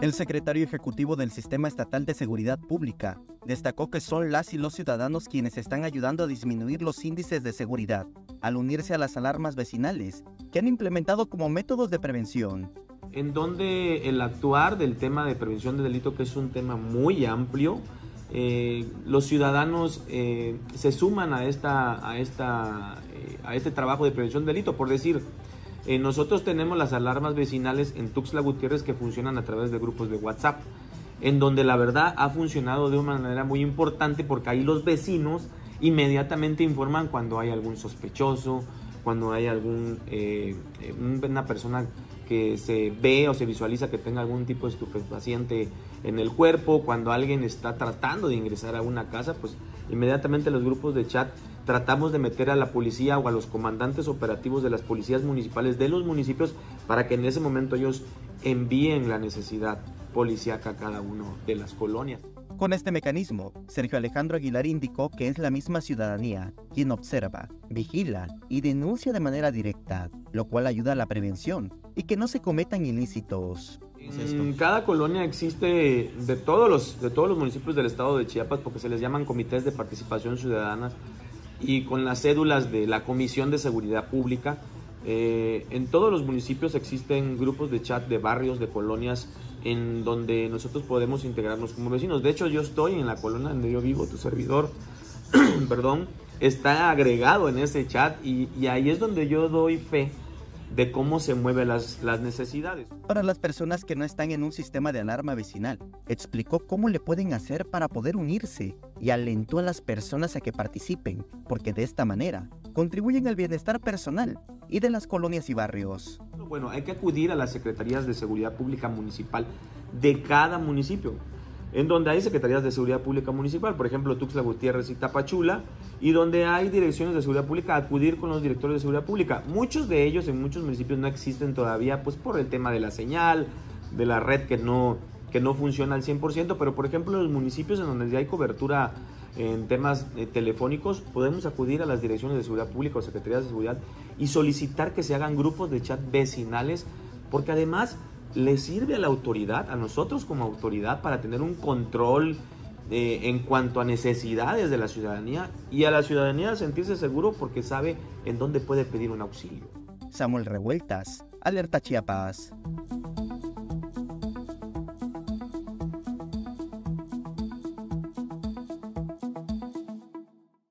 El secretario ejecutivo del Sistema Estatal de Seguridad Pública destacó que son las y los ciudadanos quienes están ayudando a disminuir los índices de seguridad al unirse a las alarmas vecinales que han implementado como métodos de prevención. En donde el actuar del tema de prevención de delito, que es un tema muy amplio, eh, los ciudadanos eh, se suman a, esta, a, esta, eh, a este trabajo de prevención de delito. Por decir, eh, nosotros tenemos las alarmas vecinales en Tuxtla Gutiérrez que funcionan a través de grupos de WhatsApp, en donde la verdad ha funcionado de una manera muy importante porque ahí los vecinos inmediatamente informan cuando hay algún sospechoso, cuando hay algún eh, eh, una persona que se ve o se visualiza que tenga algún tipo de estupefaciente en el cuerpo, cuando alguien está tratando de ingresar a una casa, pues inmediatamente los grupos de chat tratamos de meter a la policía o a los comandantes operativos de las policías municipales de los municipios para que en ese momento ellos envíen la necesidad policíaca a cada uno de las colonias. Con este mecanismo, Sergio Alejandro Aguilar indicó que es la misma ciudadanía quien observa, vigila y denuncia de manera directa, lo cual ayuda a la prevención y que no se cometan ilícitos. En cada colonia existe de todos los de todos los municipios del estado de Chiapas porque se les llaman comités de participación ciudadana y con las cédulas de la Comisión de Seguridad Pública. Eh, en todos los municipios existen grupos de chat de barrios, de colonias, en donde nosotros podemos integrarnos como vecinos. De hecho, yo estoy en la colonia donde yo vivo, tu servidor, perdón, está agregado en ese chat y, y ahí es donde yo doy fe de cómo se mueven las, las, necesidades. Para las personas que no están en un sistema de alarma vecinal, explicó cómo le pueden hacer para poder unirse y alentó a las personas a que participen, porque de esta manera contribuyen al bienestar personal y de las colonias y barrios. Bueno, hay que acudir a las secretarías de seguridad pública municipal de cada municipio en donde hay secretarías de seguridad pública municipal, por ejemplo Tuxtla Gutiérrez y Tapachula, y donde hay direcciones de seguridad pública, acudir con los directores de seguridad pública. Muchos de ellos en muchos municipios no existen todavía, pues por el tema de la señal, de la red que no, que no funciona al 100%, pero por ejemplo en los municipios en donde ya hay cobertura en temas eh, telefónicos, podemos acudir a las direcciones de seguridad pública o secretarías de seguridad y solicitar que se hagan grupos de chat vecinales, porque además le sirve a la autoridad, a nosotros como autoridad, para tener un control eh, en cuanto a necesidades de la ciudadanía y a la ciudadanía sentirse seguro porque sabe en dónde puede pedir un auxilio. Samuel Revueltas, Alerta Chiapas.